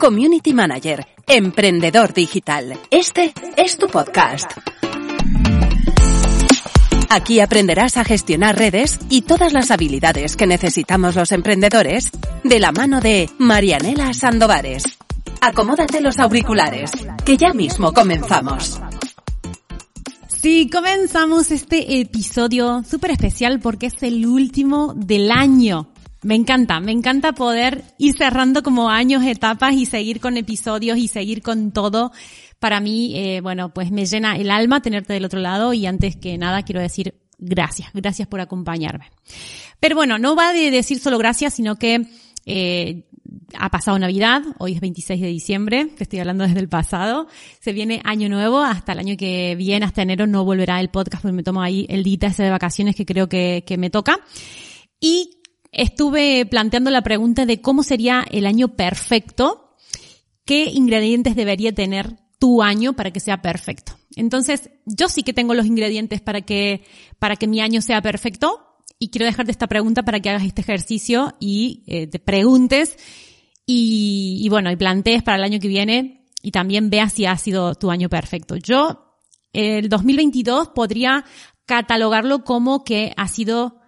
community manager, emprendedor digital. Este es tu podcast. Aquí aprenderás a gestionar redes y todas las habilidades que necesitamos los emprendedores de la mano de Marianela Sandovares. Acomódate los auriculares, que ya mismo comenzamos. Sí, comenzamos este episodio súper especial porque es el último del año. Me encanta, me encanta poder ir cerrando como años, etapas y seguir con episodios y seguir con todo para mí, eh, bueno, pues me llena el alma tenerte del otro lado y antes que nada quiero decir gracias, gracias por acompañarme. Pero bueno, no va de decir solo gracias, sino que eh, ha pasado Navidad, hoy es 26 de diciembre, te estoy hablando desde el pasado, se viene año nuevo, hasta el año que viene, hasta enero no volverá el podcast porque me tomo ahí el día ese de vacaciones que creo que, que me toca. Y estuve planteando la pregunta de cómo sería el año perfecto, qué ingredientes debería tener tu año para que sea perfecto. Entonces, yo sí que tengo los ingredientes para que, para que mi año sea perfecto y quiero dejarte esta pregunta para que hagas este ejercicio y eh, te preguntes y, y bueno, y plantees para el año que viene y también veas si ha sido tu año perfecto. Yo, el 2022 podría catalogarlo como que ha sido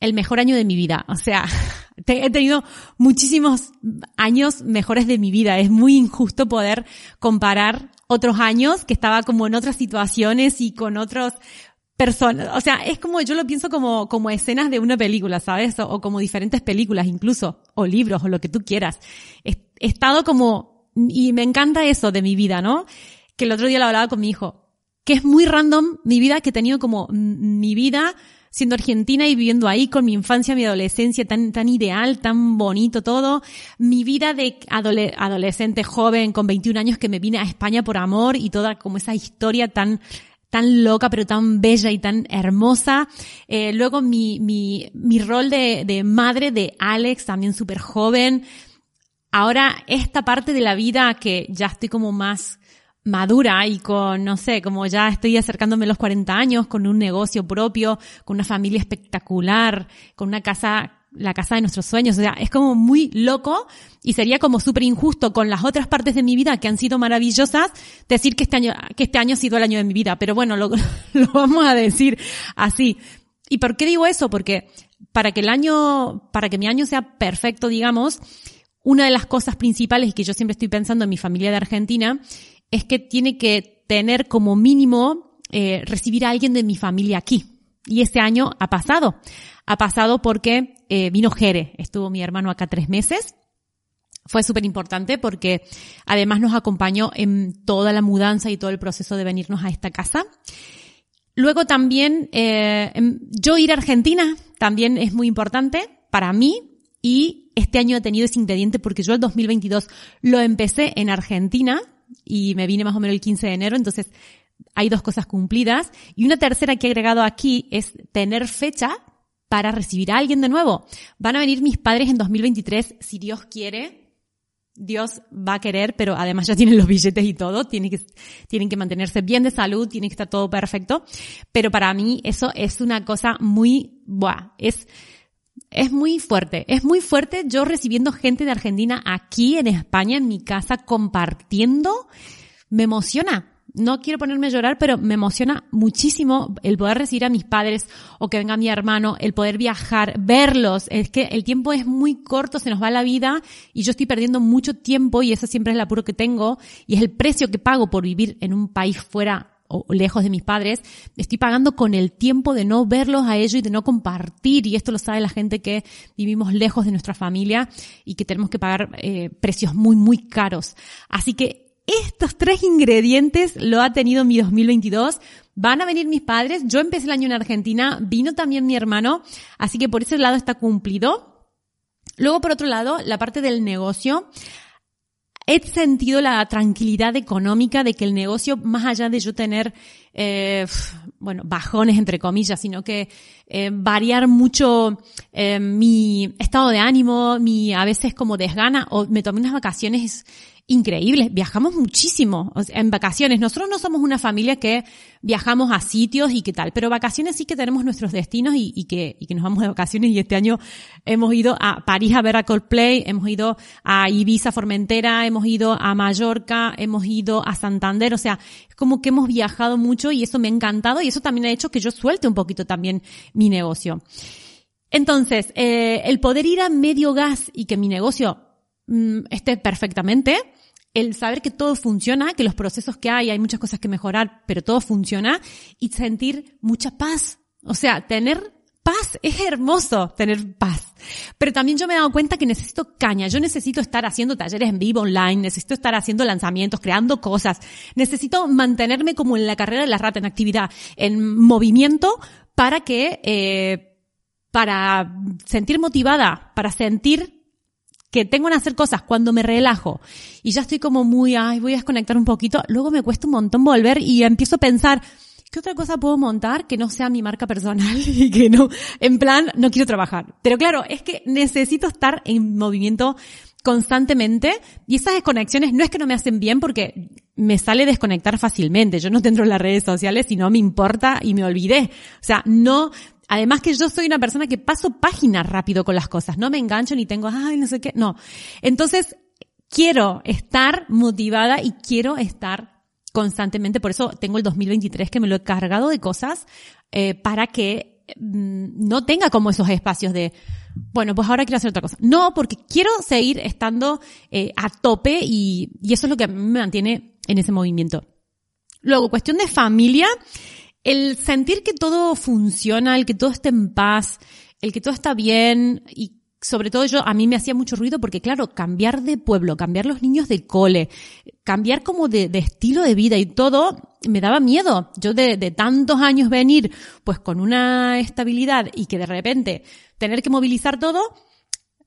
el mejor año de mi vida. O sea, he tenido muchísimos años mejores de mi vida. Es muy injusto poder comparar otros años que estaba como en otras situaciones y con otros personas. O sea, es como, yo lo pienso como, como escenas de una película, ¿sabes? O, como diferentes películas incluso, o libros, o lo que tú quieras. He, he estado como, y me encanta eso de mi vida, ¿no? Que el otro día lo hablaba con mi hijo, que es muy random mi vida, que he tenido como mi vida siendo argentina y viviendo ahí con mi infancia, mi adolescencia tan, tan ideal, tan bonito todo, mi vida de adolescente joven con 21 años que me vine a España por amor y toda como esa historia tan tan loca pero tan bella y tan hermosa. Eh, luego mi, mi, mi rol de, de madre de Alex, también súper joven. Ahora esta parte de la vida que ya estoy como más madura y con, no sé, como ya estoy acercándome los 40 años, con un negocio propio, con una familia espectacular, con una casa, la casa de nuestros sueños. O sea, es como muy loco y sería como súper injusto con las otras partes de mi vida que han sido maravillosas decir que este año, que este año ha sido el año de mi vida. Pero bueno, lo vamos a decir así. ¿Y por qué digo eso? Porque para que el año, para que mi año sea perfecto, digamos, una de las cosas principales y que yo siempre estoy pensando en mi familia de Argentina es que tiene que tener como mínimo eh, recibir a alguien de mi familia aquí. Y este año ha pasado. Ha pasado porque eh, vino Jere, estuvo mi hermano acá tres meses. Fue súper importante porque además nos acompañó en toda la mudanza y todo el proceso de venirnos a esta casa. Luego también, eh, em, yo ir a Argentina también es muy importante para mí y este año he tenido ese ingrediente porque yo el 2022 lo empecé en Argentina y me vine más o menos el 15 de enero, entonces hay dos cosas cumplidas. Y una tercera que he agregado aquí es tener fecha para recibir a alguien de nuevo. Van a venir mis padres en 2023, si Dios quiere. Dios va a querer, pero además ya tienen los billetes y todo, tienen que, tienen que mantenerse bien de salud, tiene que estar todo perfecto. Pero para mí eso es una cosa muy, buah, es, es muy fuerte, es muy fuerte yo recibiendo gente de Argentina aquí en España, en mi casa, compartiendo. Me emociona. No quiero ponerme a llorar, pero me emociona muchísimo el poder recibir a mis padres o que venga mi hermano, el poder viajar, verlos. Es que el tiempo es muy corto, se nos va la vida y yo estoy perdiendo mucho tiempo y eso siempre es el apuro que tengo y es el precio que pago por vivir en un país fuera o lejos de mis padres, estoy pagando con el tiempo de no verlos a ellos y de no compartir, y esto lo sabe la gente que vivimos lejos de nuestra familia y que tenemos que pagar eh, precios muy, muy caros. Así que estos tres ingredientes lo ha tenido mi 2022. Van a venir mis padres, yo empecé el año en Argentina, vino también mi hermano, así que por ese lado está cumplido. Luego, por otro lado, la parte del negocio he sentido la tranquilidad económica de que el negocio, más allá de yo tener, eh, bueno, bajones entre comillas, sino que eh, variar mucho eh, mi estado de ánimo, mi a veces como desgana, o me tomé unas vacaciones increíbles. Viajamos muchísimo en vacaciones. Nosotros no somos una familia que viajamos a sitios y qué tal, pero vacaciones sí que tenemos nuestros destinos y, que, nos vamos de vacaciones y este año hemos ido a París a ver a Coldplay, hemos ido a Ibiza, Formentera, hemos ido a Mallorca, hemos ido a Santander, o sea, es como que hemos viajado mucho y eso me ha encantado y eso también ha hecho que yo suelte un poquito también mi negocio. Entonces, eh, el poder ir a medio gas y que mi negocio mm, esté perfectamente, el saber que todo funciona, que los procesos que hay, hay muchas cosas que mejorar, pero todo funciona y sentir mucha paz. O sea, tener paz es hermoso, tener paz. Pero también yo me he dado cuenta que necesito caña. Yo necesito estar haciendo talleres en vivo online, necesito estar haciendo lanzamientos, creando cosas. Necesito mantenerme como en la carrera de la rata, en actividad, en movimiento para que, eh, para sentir motivada, para sentir que tengo que hacer cosas cuando me relajo y ya estoy como muy, ay, voy a desconectar un poquito, luego me cuesta un montón volver y empiezo a pensar, ¿qué otra cosa puedo montar que no sea mi marca personal y que no, en plan, no quiero trabajar? Pero claro, es que necesito estar en movimiento constantemente y esas desconexiones no es que no me hacen bien porque me sale desconectar fácilmente. Yo no tendré las redes sociales y no me importa y me olvidé. O sea, no, Además que yo soy una persona que paso páginas rápido con las cosas, no me engancho ni tengo, ay, no sé qué, no. Entonces, quiero estar motivada y quiero estar constantemente, por eso tengo el 2023 que me lo he cargado de cosas eh, para que mm, no tenga como esos espacios de, bueno, pues ahora quiero hacer otra cosa. No, porque quiero seguir estando eh, a tope y, y eso es lo que me mantiene en ese movimiento. Luego, cuestión de familia, el sentir que todo funciona, el que todo esté en paz, el que todo está bien y sobre todo yo, a mí me hacía mucho ruido porque claro, cambiar de pueblo, cambiar los niños de cole, cambiar como de, estilo de vida y todo, me daba miedo. Yo de, tantos años venir pues con una estabilidad y que de repente tener que movilizar todo,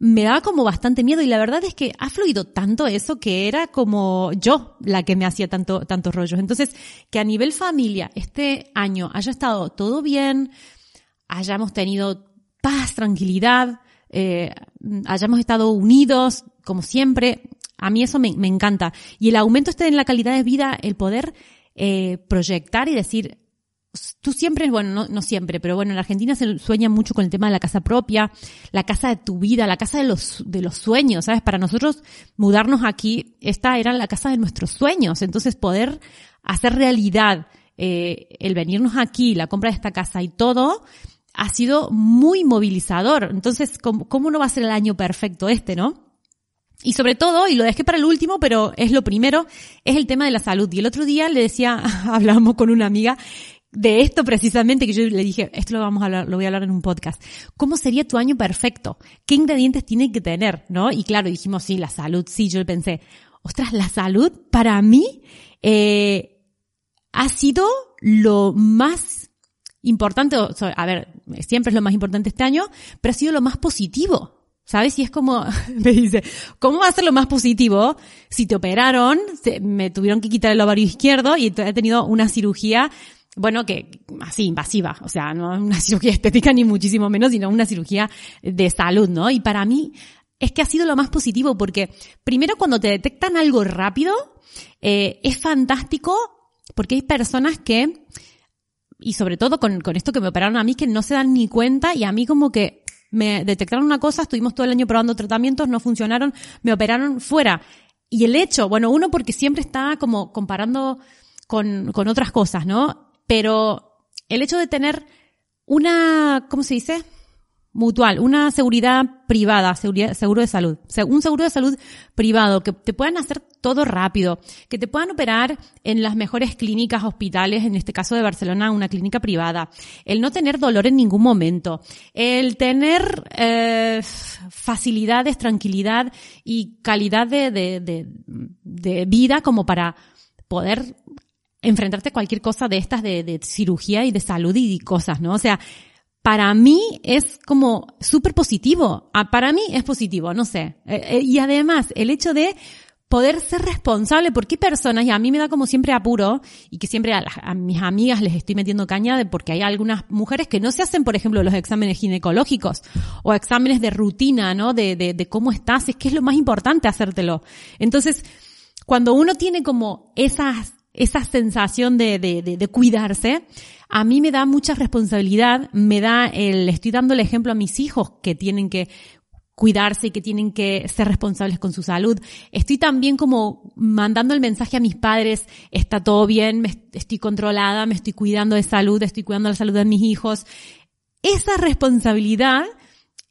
me daba como bastante miedo y la verdad es que ha fluido tanto eso que era como yo la que me hacía tanto, tantos rollos. Entonces, que a nivel familia este año haya estado todo bien, hayamos tenido paz, tranquilidad, eh, hayamos estado unidos, como siempre, a mí eso me, me, encanta. Y el aumento este en la calidad de vida, el poder eh, proyectar y decir, tú siempre, bueno, no, siempre, pero bueno, en Argentina se sueña mucho con el tema de la casa propia, la casa de tu vida, la casa de los, de los sueños, ¿sabes? Para nosotros mudarnos aquí, esta era la casa de nuestros sueños, entonces poder hacer realidad eh, el venirnos aquí, la compra de esta casa y todo, ha sido muy movilizador. Entonces, ¿cómo, cómo no va a ser el año perfecto este, no? Y sobre todo, y lo dejé para el último, pero es lo primero, es el tema de la salud. Y el otro día le decía, hablábamos con una amiga de esto precisamente que yo le dije, esto lo vamos a hablar, lo voy a hablar en un podcast. ¿Cómo sería tu año perfecto? ¿Qué ingredientes tiene que tener? ¿No? Y claro, dijimos, sí, la salud, sí, yo pensé, ostras, la salud para mí, eh, ha sido lo más importante, a ver, siempre es lo más importante este año, pero ha sido lo más positivo. ¿Sabes? Y es como, me dice, ¿cómo va a ser lo más positivo si te operaron, me tuvieron que quitar el ovario izquierdo y he tenido una cirugía bueno, que así invasiva, o sea, no una cirugía estética ni muchísimo menos, sino una cirugía de salud, ¿no? Y para mí es que ha sido lo más positivo porque primero cuando te detectan algo rápido, eh, es fantástico porque hay personas que, y sobre todo con, con esto que me operaron a mí, que no se dan ni cuenta y a mí como que me detectaron una cosa, estuvimos todo el año probando tratamientos, no funcionaron, me operaron fuera. Y el hecho, bueno, uno porque siempre está como comparando con, con otras cosas, ¿no? Pero el hecho de tener una, ¿cómo se dice? Mutual, una seguridad privada, seguro de salud, un seguro de salud privado, que te puedan hacer todo rápido, que te puedan operar en las mejores clínicas, hospitales, en este caso de Barcelona, una clínica privada, el no tener dolor en ningún momento, el tener eh, facilidades, tranquilidad y calidad de, de, de vida como para poder enfrentarte a cualquier cosa de estas de, de cirugía y de salud y cosas, ¿no? O sea, para mí es como súper positivo. Ah, para mí es positivo, no sé. Eh, eh, y además, el hecho de poder ser responsable, porque hay personas, y a mí me da como siempre apuro, y que siempre a, mis amigas les estoy metiendo caña, de porque hay algunas mujeres que no se hacen, por ejemplo, los exámenes ginecológicos, o exámenes de rutina, ¿no? De, de, de cómo estás, es que es lo más importante hacértelo. Entonces, cuando uno tiene como esas, esa sensación de, de, cuidarse, a mí me da mucha responsabilidad, me da el, estoy dando el ejemplo a mis hijos que tienen que cuidarse y que tienen que ser responsables con su salud. Estoy también como mandando el mensaje a mis padres, está todo bien, me estoy controlada, me estoy cuidando de salud, estoy cuidando la salud de mis hijos. Esa responsabilidad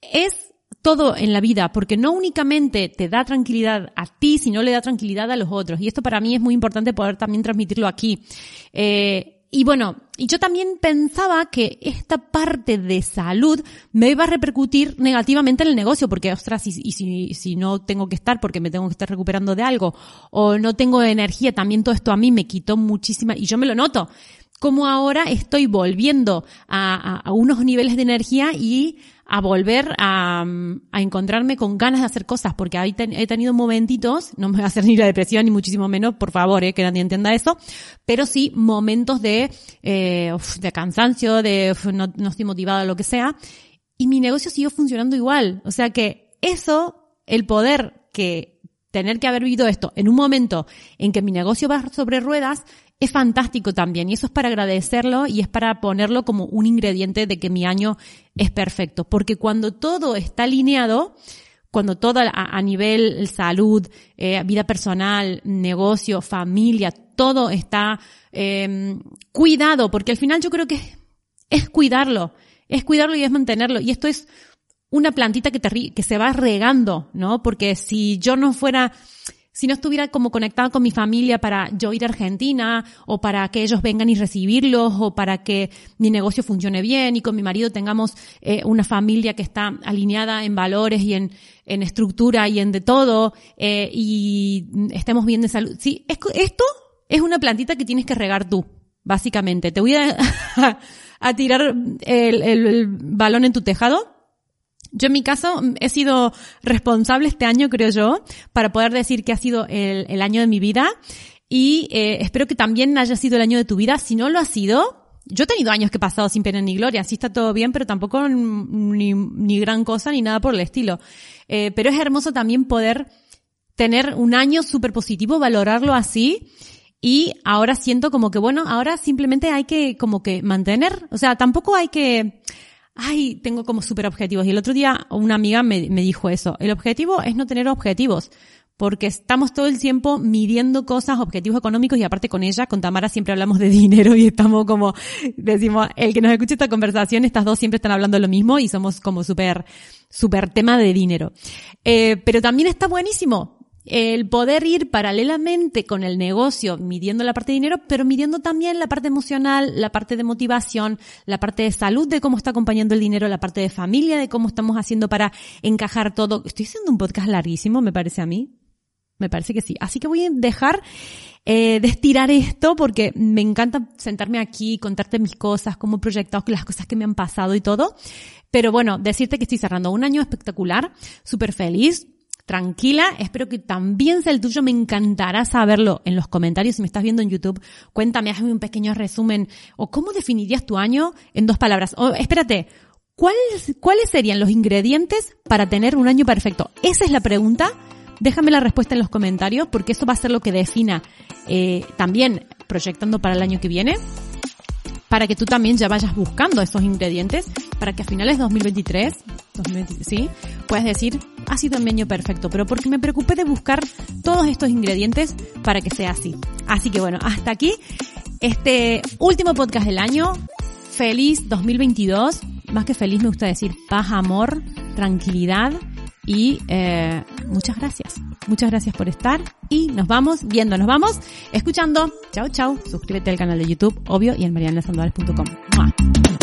es todo en la vida, porque no únicamente te da tranquilidad a ti, sino le da tranquilidad a los otros. Y esto para mí es muy importante poder también transmitirlo aquí. Eh, y bueno, y yo también pensaba que esta parte de salud me iba a repercutir negativamente en el negocio, porque ostras, y, si, si no tengo que estar porque me tengo que estar recuperando de algo, o no tengo energía, también todo esto a mí me quitó muchísima, y yo me lo noto como ahora estoy volviendo a, unos niveles de energía y a volver a, encontrarme con ganas de hacer cosas, porque ahí he tenido momentitos, no me va a hacer ni la depresión, ni muchísimo menos, por favor, eh, que nadie entienda eso, pero sí momentos de, eh, de cansancio, de no, no estoy motivada, lo que sea, y mi negocio siguió funcionando igual. O sea que eso, el poder que tener que haber vivido esto en un momento en que mi negocio va sobre ruedas, es fantástico también. Y eso es para agradecerlo y es para ponerlo como un ingrediente de que mi año es perfecto. Porque cuando todo está alineado, cuando todo a, nivel salud, eh, vida personal, negocio, familia, todo está eh, cuidado, porque al final yo creo que es cuidarlo, es cuidarlo y es mantenerlo. Y esto es una plantita que, que se va regando, ¿no? Porque si yo no fuera si no estuviera como conectada con mi familia para yo ir a Argentina o para que ellos vengan y recibirlos o para que mi negocio funcione bien y con mi marido tengamos eh, una familia que está alineada en valores y en, estructura y en de todo eh, y estemos bien de salud. Sí, esto es una plantita que tienes que regar tú, básicamente. Te voy a, a tirar el balón en tu tejado yo en mi caso he sido responsable este año, creo yo, para poder decir que ha sido el, año de mi vida y eh, espero que también haya sido el año de tu vida. Si no lo ha sido, yo he tenido años que he pasado sin pena ni gloria, así está todo bien, pero tampoco ni, ni gran cosa ni nada por el estilo. Eh, pero es hermoso también poder tener un año súper positivo, valorarlo así. Y ahora siento como que, bueno, ahora simplemente hay que como que mantener, o sea, tampoco hay que, ay, tengo como super objetivos. Y el otro día una amiga me, dijo eso. El objetivo es no tener objetivos porque estamos todo el tiempo midiendo cosas, objetivos económicos y aparte con ella, con Tamara siempre hablamos de dinero y estamos como, decimos, el que nos escuche esta conversación, estas dos siempre están hablando lo mismo y somos como súper, súper tema de dinero. Eh, pero también está buenísimo el poder ir paralelamente con el negocio midiendo la parte de dinero, pero midiendo también la parte emocional, la parte de motivación, la parte de salud de cómo está acompañando el dinero, la parte de familia, de cómo estamos haciendo para encajar todo. Estoy haciendo un podcast larguísimo, me parece a mí. Me parece que sí. Así que voy a dejar eh, de estirar esto porque me encanta sentarme aquí, contarte mis cosas, cómo he proyectado las cosas que me han pasado y todo. Pero bueno, decirte que estoy cerrando un año espectacular, súper feliz, tranquila. Espero que también sea el tuyo. Me encantará saberlo en los comentarios. Si me estás viendo en YouTube, cuéntame, hazme un pequeño resumen. O cómo definirías tu año en dos palabras. O espérate, ¿cuáles, cuáles serían los ingredientes para tener un año perfecto? Esa es la pregunta. Déjame la respuesta en los comentarios porque eso va a ser lo que defina eh, también proyectando para el año que viene para que tú también ya vayas buscando esos ingredientes para que a finales de 2023, 2023 ¿sí? puedas decir, ha sido mi año perfecto, pero porque me preocupé de buscar todos estos ingredientes para que sea así. Así que bueno, hasta aquí este último podcast del año. Feliz 2022. Más que feliz me gusta decir paz, amor, tranquilidad y eh, muchas gracias. Muchas gracias por estar y nos vamos viendo, nos vamos escuchando. Chao, chao. Suscríbete al canal de YouTube, obvio, y en marianasandoval.com.